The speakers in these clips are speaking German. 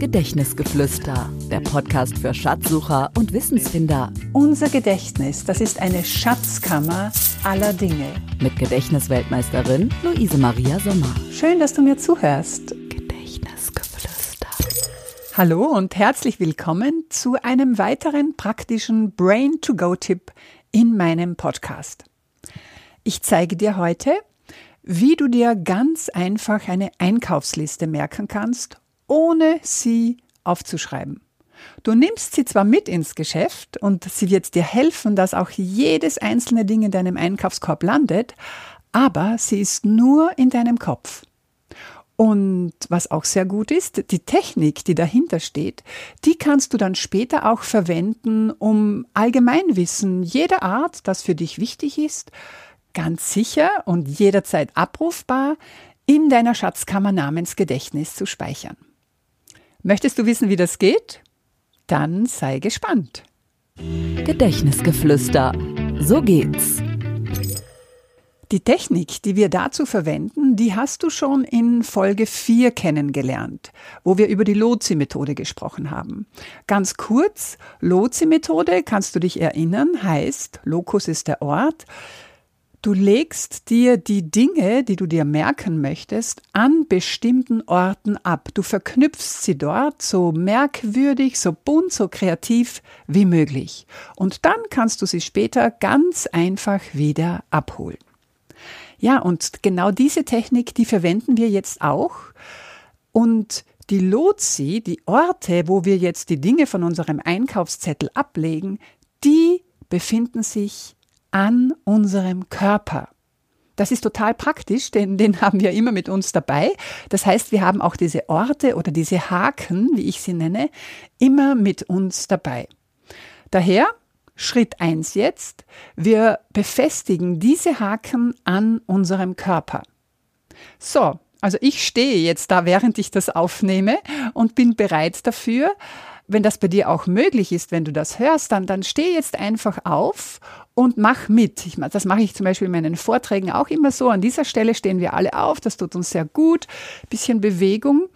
Gedächtnisgeflüster, der Podcast für Schatzsucher und Wissensfinder. Unser Gedächtnis, das ist eine Schatzkammer aller Dinge. Mit Gedächtnisweltmeisterin Luise Maria Sommer. Schön, dass du mir zuhörst. Gedächtnisgeflüster. Hallo und herzlich willkommen zu einem weiteren praktischen Brain-to-Go-Tipp in meinem Podcast. Ich zeige dir heute, wie du dir ganz einfach eine Einkaufsliste merken kannst, ohne sie aufzuschreiben. Du nimmst sie zwar mit ins Geschäft und sie wird dir helfen, dass auch jedes einzelne Ding in deinem Einkaufskorb landet, aber sie ist nur in deinem Kopf. Und was auch sehr gut ist, die Technik, die dahinter steht, die kannst du dann später auch verwenden, um Allgemeinwissen jeder Art, das für dich wichtig ist, ganz sicher und jederzeit abrufbar in deiner Schatzkammer namens Gedächtnis zu speichern. Möchtest du wissen, wie das geht? Dann sei gespannt. Gedächtnisgeflüster. So geht's. Die Technik, die wir dazu verwenden, die hast du schon in Folge 4 kennengelernt, wo wir über die Lotsi-Methode gesprochen haben. Ganz kurz, Lotsi-Methode, kannst du dich erinnern, heißt, Locus ist der Ort, Du legst dir die Dinge, die du dir merken möchtest, an bestimmten Orten ab. Du verknüpfst sie dort so merkwürdig, so bunt, so kreativ wie möglich. Und dann kannst du sie später ganz einfach wieder abholen. Ja, und genau diese Technik, die verwenden wir jetzt auch. Und die Lotsi, die Orte, wo wir jetzt die Dinge von unserem Einkaufszettel ablegen, die befinden sich an unserem Körper. Das ist total praktisch, denn den haben wir immer mit uns dabei. Das heißt, wir haben auch diese Orte oder diese Haken, wie ich sie nenne, immer mit uns dabei. Daher Schritt eins jetzt, wir befestigen diese Haken an unserem Körper. So, also ich stehe jetzt da, während ich das aufnehme und bin bereit dafür. Wenn das bei dir auch möglich ist, wenn du das hörst, dann, dann steh jetzt einfach auf und mach mit. Ich, das mache ich zum Beispiel in meinen Vorträgen auch immer so. An dieser Stelle stehen wir alle auf, das tut uns sehr gut. Bisschen Bewegung.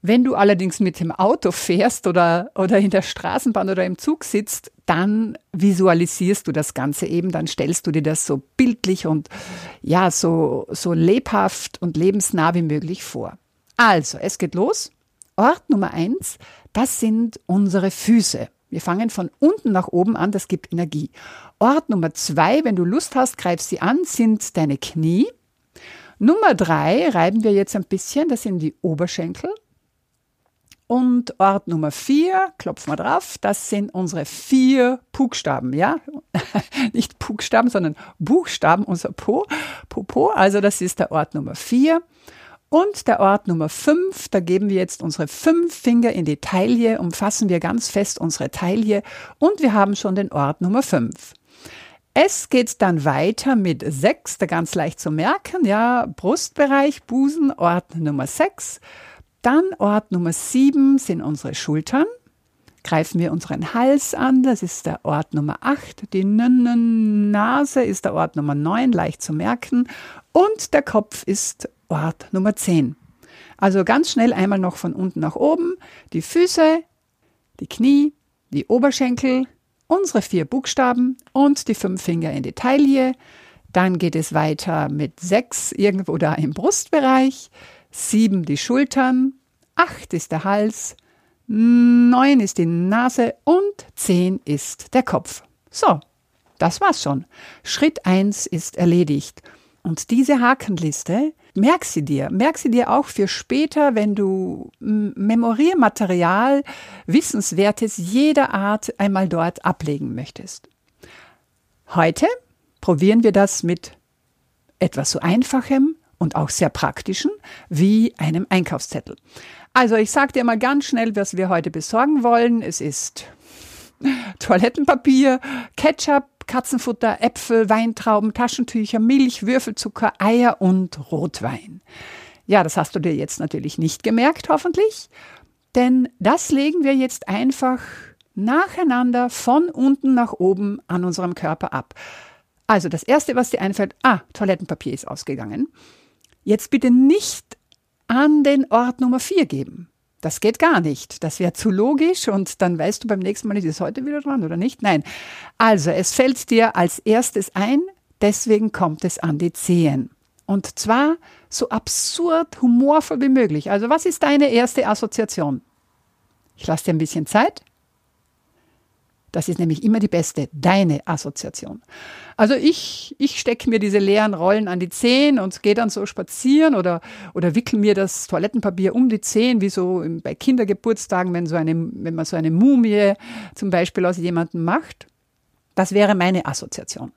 Wenn du allerdings mit dem Auto fährst oder, oder in der Straßenbahn oder im Zug sitzt, dann visualisierst du das Ganze eben, dann stellst du dir das so bildlich und ja, so, so lebhaft und lebensnah wie möglich vor. Also, es geht los. Ort Nummer eins, das sind unsere Füße. Wir fangen von unten nach oben an, das gibt Energie. Ort Nummer zwei, wenn du Lust hast, greif sie an, sind deine Knie. Nummer drei reiben wir jetzt ein bisschen, das sind die Oberschenkel. Und Ort Nummer vier, klopfen wir drauf, das sind unsere vier Buchstaben, ja? Nicht Buchstaben, sondern Buchstaben, unser Po, Popo, also das ist der Ort Nummer vier. Und der Ort Nummer 5, da geben wir jetzt unsere fünf Finger in die Taille, umfassen wir ganz fest unsere Taille und wir haben schon den Ort Nummer 5. Es geht dann weiter mit 6, da ganz leicht zu merken, ja, Brustbereich, Busen, Ort Nummer 6. Dann Ort Nummer 7 sind unsere Schultern. Greifen wir unseren Hals an, das ist der Ort Nummer 8. Die Nase ist der Ort Nummer 9, leicht zu merken. Und der Kopf ist Ort Nummer 10. Also ganz schnell einmal noch von unten nach oben. Die Füße, die Knie, die Oberschenkel, unsere vier Buchstaben und die fünf Finger in die Taille. Dann geht es weiter mit sechs irgendwo da im Brustbereich, sieben die Schultern, acht ist der Hals, neun ist die Nase und zehn ist der Kopf. So, das war's schon. Schritt eins ist erledigt. Und diese Hakenliste, merk sie dir. Merk sie dir auch für später, wenn du Memoriermaterial, Wissenswertes jeder Art einmal dort ablegen möchtest. Heute probieren wir das mit etwas so Einfachem und auch sehr Praktischen wie einem Einkaufszettel. Also ich sage dir mal ganz schnell, was wir heute besorgen wollen. Es ist Toilettenpapier, Ketchup, Katzenfutter, Äpfel, Weintrauben, Taschentücher, Milch, Würfelzucker, Eier und Rotwein. Ja, das hast du dir jetzt natürlich nicht gemerkt, hoffentlich, denn das legen wir jetzt einfach nacheinander von unten nach oben an unserem Körper ab. Also das Erste, was dir einfällt, ah, Toilettenpapier ist ausgegangen. Jetzt bitte nicht an den Ort Nummer 4 geben. Das geht gar nicht. Das wäre zu logisch und dann weißt du beim nächsten Mal ist heute wieder dran oder nicht? Nein. Also, es fällt dir als erstes ein, deswegen kommt es an die Zehen. Und zwar so absurd humorvoll wie möglich. Also, was ist deine erste Assoziation? Ich lasse dir ein bisschen Zeit. Das ist nämlich immer die beste, deine Assoziation. Also ich, ich stecke mir diese leeren Rollen an die Zehen und gehe dann so spazieren oder, oder wickel mir das Toilettenpapier um die Zehen, wie so bei Kindergeburtstagen, wenn, so eine, wenn man so eine Mumie zum Beispiel aus jemandem macht. Das wäre meine Assoziation.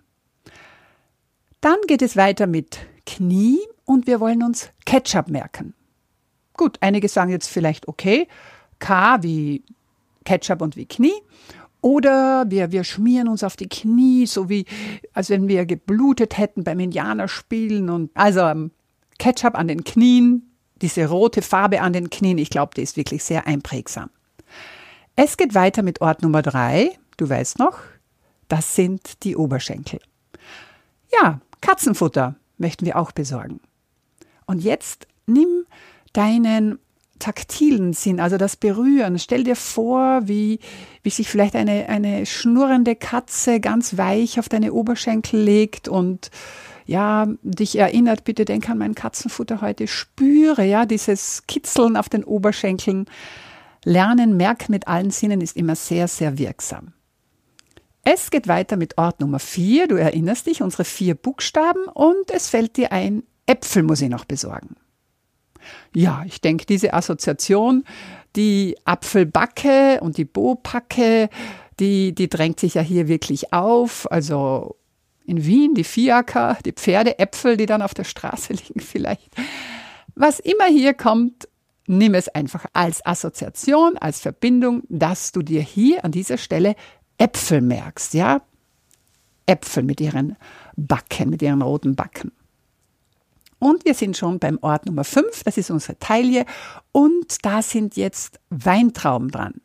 Dann geht es weiter mit Knie und wir wollen uns Ketchup merken. Gut, einige sagen jetzt vielleicht okay, K wie Ketchup und wie Knie. Oder wir, wir schmieren uns auf die Knie, so wie als wenn wir geblutet hätten beim Indianerspielen. Und also ähm, Ketchup an den Knien, diese rote Farbe an den Knien, ich glaube, die ist wirklich sehr einprägsam. Es geht weiter mit Ort Nummer drei. Du weißt noch, das sind die Oberschenkel. Ja, Katzenfutter möchten wir auch besorgen. Und jetzt nimm deinen taktilen Sinn, also das Berühren. Stell dir vor, wie, wie sich vielleicht eine, eine schnurrende Katze ganz weich auf deine Oberschenkel legt und ja, dich erinnert, bitte denk an mein Katzenfutter heute, spüre ja dieses Kitzeln auf den Oberschenkeln. Lernen, merken mit allen Sinnen ist immer sehr, sehr wirksam. Es geht weiter mit Ort Nummer vier. Du erinnerst dich, unsere vier Buchstaben und es fällt dir ein, Äpfel muss ich noch besorgen. Ja, ich denke, diese Assoziation, die Apfelbacke und die Bopacke, die, die drängt sich ja hier wirklich auf. Also in Wien die Fiaker, die Pferdeäpfel, die dann auf der Straße liegen vielleicht. Was immer hier kommt, nimm es einfach als Assoziation, als Verbindung, dass du dir hier an dieser Stelle Äpfel merkst, ja? Äpfel mit ihren Backen, mit ihren roten Backen. Und wir sind schon beim Ort Nummer 5, das ist unsere Taille. Und da sind jetzt Weintrauben dran.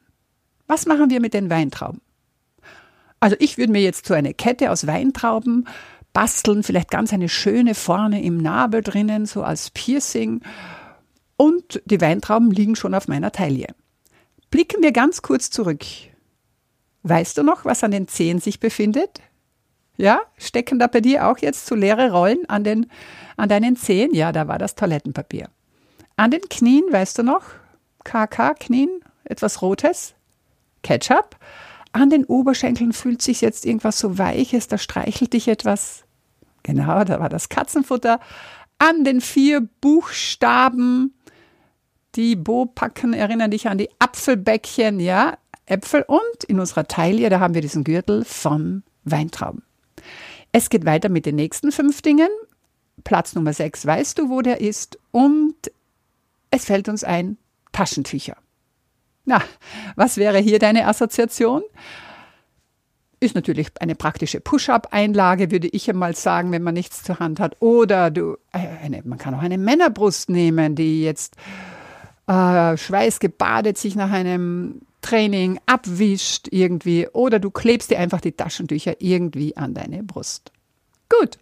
Was machen wir mit den Weintrauben? Also ich würde mir jetzt so eine Kette aus Weintrauben basteln, vielleicht ganz eine schöne vorne im Nabel drinnen, so als Piercing. Und die Weintrauben liegen schon auf meiner Taille. Blicken wir ganz kurz zurück. Weißt du noch, was an den Zehen sich befindet? Ja, stecken da bei dir auch jetzt so leere Rollen an, den, an deinen Zehen? Ja, da war das Toilettenpapier. An den Knien, weißt du noch? KK, Knien, etwas Rotes? Ketchup? An den Oberschenkeln fühlt sich jetzt irgendwas so Weiches, da streichelt dich etwas. Genau, da war das Katzenfutter. An den vier Buchstaben, die Bopacken erinnern dich an die Apfelbäckchen, ja, Äpfel und in unserer Taille, da haben wir diesen Gürtel von Weintrauben. Es geht weiter mit den nächsten fünf Dingen. Platz Nummer sechs, weißt du, wo der ist? Und es fällt uns ein, Taschentücher. Na, was wäre hier deine Assoziation? Ist natürlich eine praktische Push-up-Einlage, würde ich einmal sagen, wenn man nichts zur Hand hat. Oder du, äh, eine, man kann auch eine Männerbrust nehmen, die jetzt äh, schweißgebadet sich nach einem Training abwischt irgendwie oder du klebst dir einfach die Taschentücher irgendwie an deine Brust. Gut.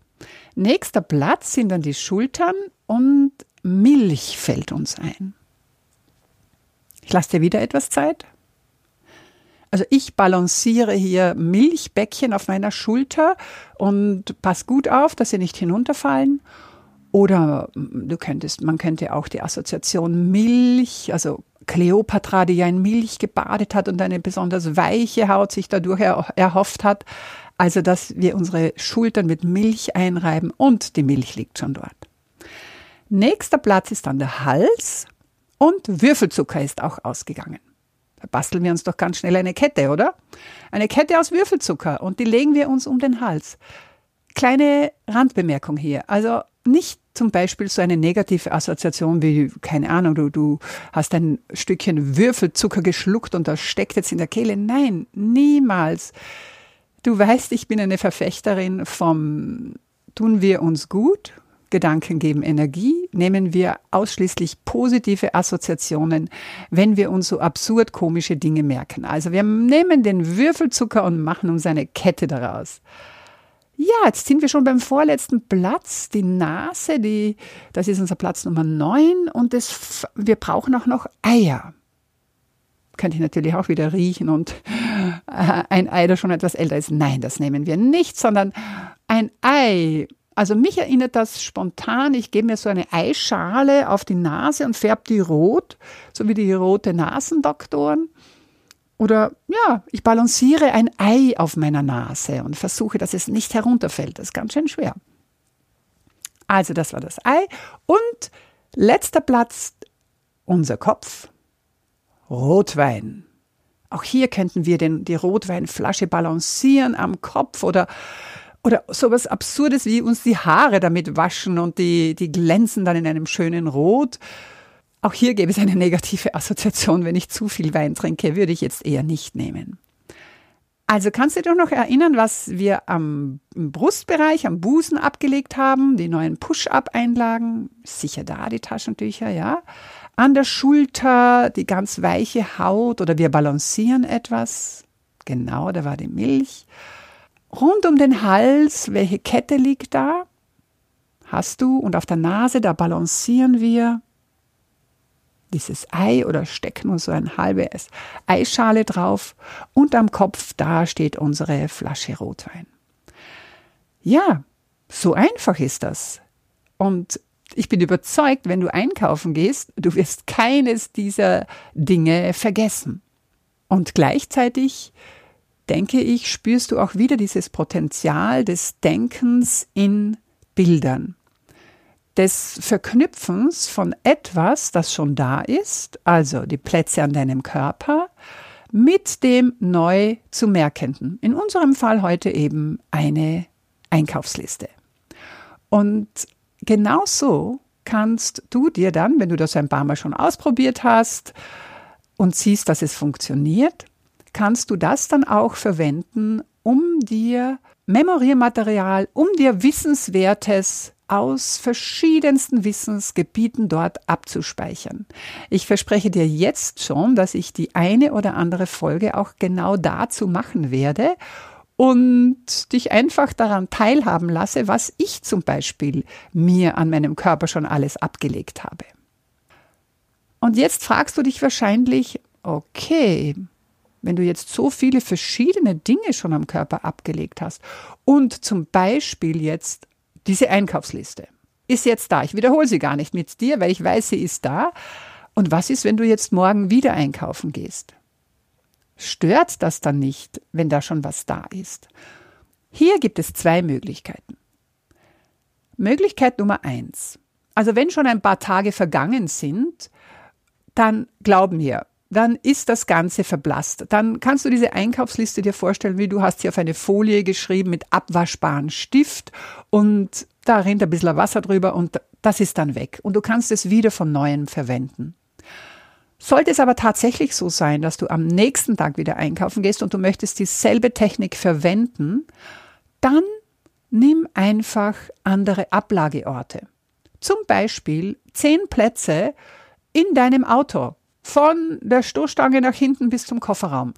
Nächster Platz sind dann die Schultern und Milch fällt uns ein. Ich lasse dir wieder etwas Zeit. Also ich balanciere hier Milchbäckchen auf meiner Schulter und pass gut auf, dass sie nicht hinunterfallen. Oder du könntest, man könnte auch die Assoziation Milch, also Kleopatra, die ja in Milch gebadet hat und eine besonders weiche Haut sich dadurch erhofft hat. Also, dass wir unsere Schultern mit Milch einreiben und die Milch liegt schon dort. Nächster Platz ist dann der Hals und Würfelzucker ist auch ausgegangen. Da basteln wir uns doch ganz schnell eine Kette, oder? Eine Kette aus Würfelzucker und die legen wir uns um den Hals. Kleine Randbemerkung hier. Also nicht zum Beispiel so eine negative Assoziation wie, keine Ahnung, du, du hast ein Stückchen Würfelzucker geschluckt und das steckt jetzt in der Kehle. Nein, niemals. Du weißt, ich bin eine Verfechterin vom tun wir uns gut, Gedanken geben Energie, nehmen wir ausschließlich positive Assoziationen, wenn wir uns so absurd komische Dinge merken. Also wir nehmen den Würfelzucker und machen uns eine Kette daraus. Ja, jetzt sind wir schon beim vorletzten Platz, die Nase, die, das ist unser Platz Nummer 9 und das, wir brauchen auch noch Eier. könnte ich natürlich auch wieder riechen und äh, ein Ei, das schon etwas älter ist. Nein, das nehmen wir nicht, sondern ein Ei. Also mich erinnert das spontan. Ich gebe mir so eine Eischale auf die Nase und färbe die rot, so wie die rote Nasendoktoren. Oder ja, ich balanciere ein Ei auf meiner Nase und versuche, dass es nicht herunterfällt. Das ist ganz schön schwer. Also das war das Ei. Und letzter Platz, unser Kopf. Rotwein. Auch hier könnten wir den, die Rotweinflasche balancieren am Kopf oder, oder sowas Absurdes wie uns die Haare damit waschen und die, die glänzen dann in einem schönen Rot. Auch hier gäbe es eine negative Assoziation. Wenn ich zu viel Wein trinke, würde ich jetzt eher nicht nehmen. Also kannst du dich noch erinnern, was wir am Brustbereich, am Busen abgelegt haben? Die neuen Push-Up-Einlagen. Sicher da die Taschentücher, ja an der Schulter die ganz weiche Haut oder wir balancieren etwas. Genau, da war die Milch. Rund um den Hals, welche Kette liegt da? Hast du und auf der Nase, da balancieren wir dieses Ei oder stecken uns so ein halbes Eischale drauf und am Kopf, da steht unsere Flasche Rotwein. Ja, so einfach ist das. Und ich bin überzeugt, wenn du einkaufen gehst, du wirst keines dieser Dinge vergessen. Und gleichzeitig, denke ich, spürst du auch wieder dieses Potenzial des Denkens in Bildern, des Verknüpfens von etwas, das schon da ist, also die Plätze an deinem Körper, mit dem neu zu merkenden. In unserem Fall heute eben eine Einkaufsliste. Und genauso kannst du dir dann, wenn du das ein paar Mal schon ausprobiert hast und siehst, dass es funktioniert, kannst du das dann auch verwenden, um dir Memoriermaterial, um dir Wissenswertes aus verschiedensten Wissensgebieten dort abzuspeichern. Ich verspreche dir jetzt schon, dass ich die eine oder andere Folge auch genau dazu machen werde und dich einfach daran teilhaben lasse, was ich zum Beispiel mir an meinem Körper schon alles abgelegt habe. Und jetzt fragst du dich wahrscheinlich, okay, wenn du jetzt so viele verschiedene Dinge schon am Körper abgelegt hast und zum Beispiel jetzt diese Einkaufsliste ist jetzt da. Ich wiederhole sie gar nicht mit dir, weil ich weiß, sie ist da. Und was ist, wenn du jetzt morgen wieder einkaufen gehst? stört das dann nicht, wenn da schon was da ist? Hier gibt es zwei Möglichkeiten. Möglichkeit Nummer eins. Also wenn schon ein paar Tage vergangen sind, dann glaub mir, dann ist das Ganze verblasst. Dann kannst du diese Einkaufsliste dir vorstellen, wie du hast sie auf eine Folie geschrieben mit abwaschbaren Stift und da rinnt ein bisschen Wasser drüber und das ist dann weg. Und du kannst es wieder von neuem verwenden. Sollte es aber tatsächlich so sein, dass du am nächsten Tag wieder einkaufen gehst und du möchtest dieselbe Technik verwenden, dann nimm einfach andere Ablageorte. Zum Beispiel zehn Plätze in deinem Auto, von der Stoßstange nach hinten bis zum Kofferraum.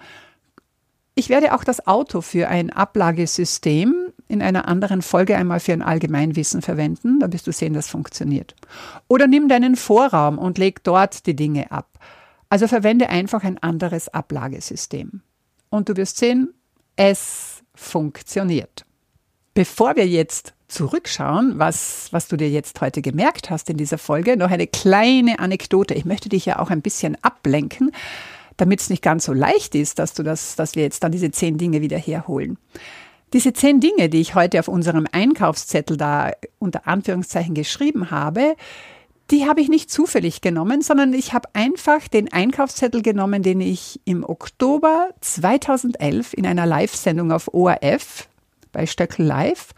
Ich werde auch das Auto für ein Ablagesystem in einer anderen Folge einmal für ein Allgemeinwissen verwenden, da wirst du sehen, das funktioniert. Oder nimm deinen Vorraum und leg dort die Dinge ab. Also verwende einfach ein anderes Ablagesystem. Und du wirst sehen, es funktioniert. Bevor wir jetzt zurückschauen, was, was du dir jetzt heute gemerkt hast in dieser Folge, noch eine kleine Anekdote. Ich möchte dich ja auch ein bisschen ablenken, damit es nicht ganz so leicht ist, dass du das, dass wir jetzt dann diese zehn Dinge wieder herholen. Diese zehn Dinge, die ich heute auf unserem Einkaufszettel da unter Anführungszeichen geschrieben habe, die habe ich nicht zufällig genommen, sondern ich habe einfach den Einkaufszettel genommen, den ich im Oktober 2011 in einer Live-Sendung auf ORF bei Stöckel Live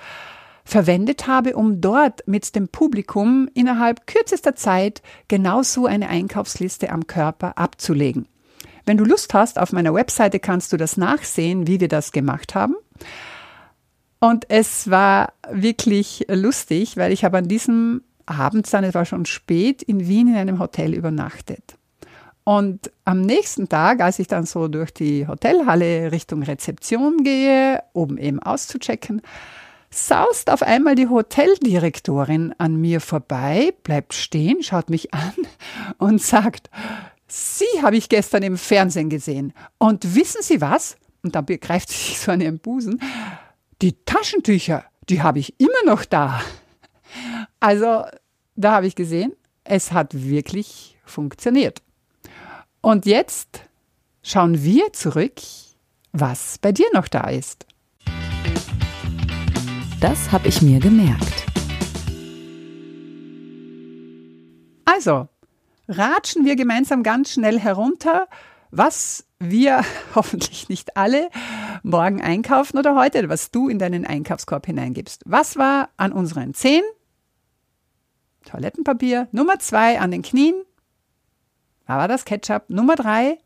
verwendet habe, um dort mit dem Publikum innerhalb kürzester Zeit genauso eine Einkaufsliste am Körper abzulegen. Wenn du Lust hast, auf meiner Webseite kannst du das nachsehen, wie wir das gemacht haben. Und es war wirklich lustig, weil ich habe an diesem abends dann, es war schon spät, in Wien in einem Hotel übernachtet. Und am nächsten Tag, als ich dann so durch die Hotelhalle Richtung Rezeption gehe, oben eben auszuchecken, saust auf einmal die Hoteldirektorin an mir vorbei, bleibt stehen, schaut mich an und sagt, Sie habe ich gestern im Fernsehen gesehen. Und wissen Sie was? Und dann begreift sie sich so an ihren Busen. Die Taschentücher, die habe ich immer noch da. Also, da habe ich gesehen, es hat wirklich funktioniert. Und jetzt schauen wir zurück, was bei dir noch da ist. Das habe ich mir gemerkt. Also, ratschen wir gemeinsam ganz schnell herunter, was wir hoffentlich nicht alle morgen einkaufen oder heute, was du in deinen Einkaufskorb hineingibst. Was war an unseren Zehen? Toilettenpapier. Nummer zwei an den Knien. Da war das Ketchup. Nummer drei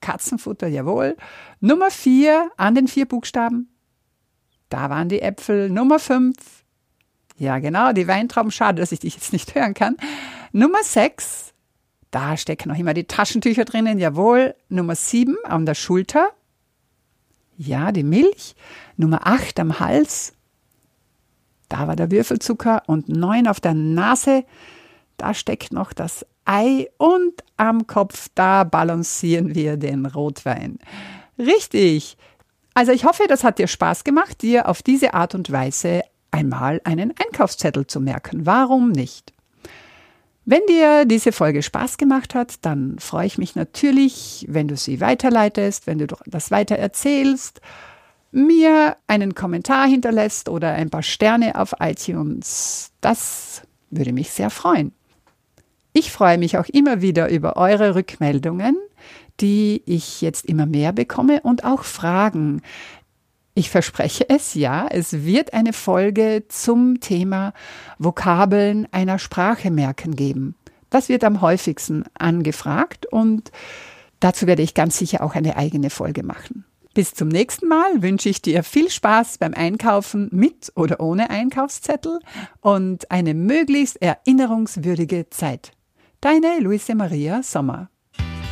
Katzenfutter, jawohl. Nummer vier an den vier Buchstaben. Da waren die Äpfel. Nummer fünf. Ja, genau, die Weintrauben. Schade, dass ich dich jetzt nicht hören kann. Nummer sechs da stecken noch immer die Taschentücher drinnen, jawohl. Nummer 7 an der Schulter. Ja, die Milch. Nummer 8 am Hals. Da war der Würfelzucker. Und 9 auf der Nase. Da steckt noch das Ei. Und am Kopf, da balancieren wir den Rotwein. Richtig. Also ich hoffe, das hat dir Spaß gemacht, dir auf diese Art und Weise einmal einen Einkaufszettel zu merken. Warum nicht? Wenn dir diese Folge Spaß gemacht hat, dann freue ich mich natürlich, wenn du sie weiterleitest, wenn du das weiter erzählst, mir einen Kommentar hinterlässt oder ein paar Sterne auf iTunes. Das würde mich sehr freuen. Ich freue mich auch immer wieder über eure Rückmeldungen, die ich jetzt immer mehr bekomme und auch Fragen. Ich verspreche es, ja, es wird eine Folge zum Thema Vokabeln einer Sprache merken geben. Das wird am häufigsten angefragt und dazu werde ich ganz sicher auch eine eigene Folge machen. Bis zum nächsten Mal wünsche ich dir viel Spaß beim Einkaufen mit oder ohne Einkaufszettel und eine möglichst erinnerungswürdige Zeit. Deine Luise Maria Sommer.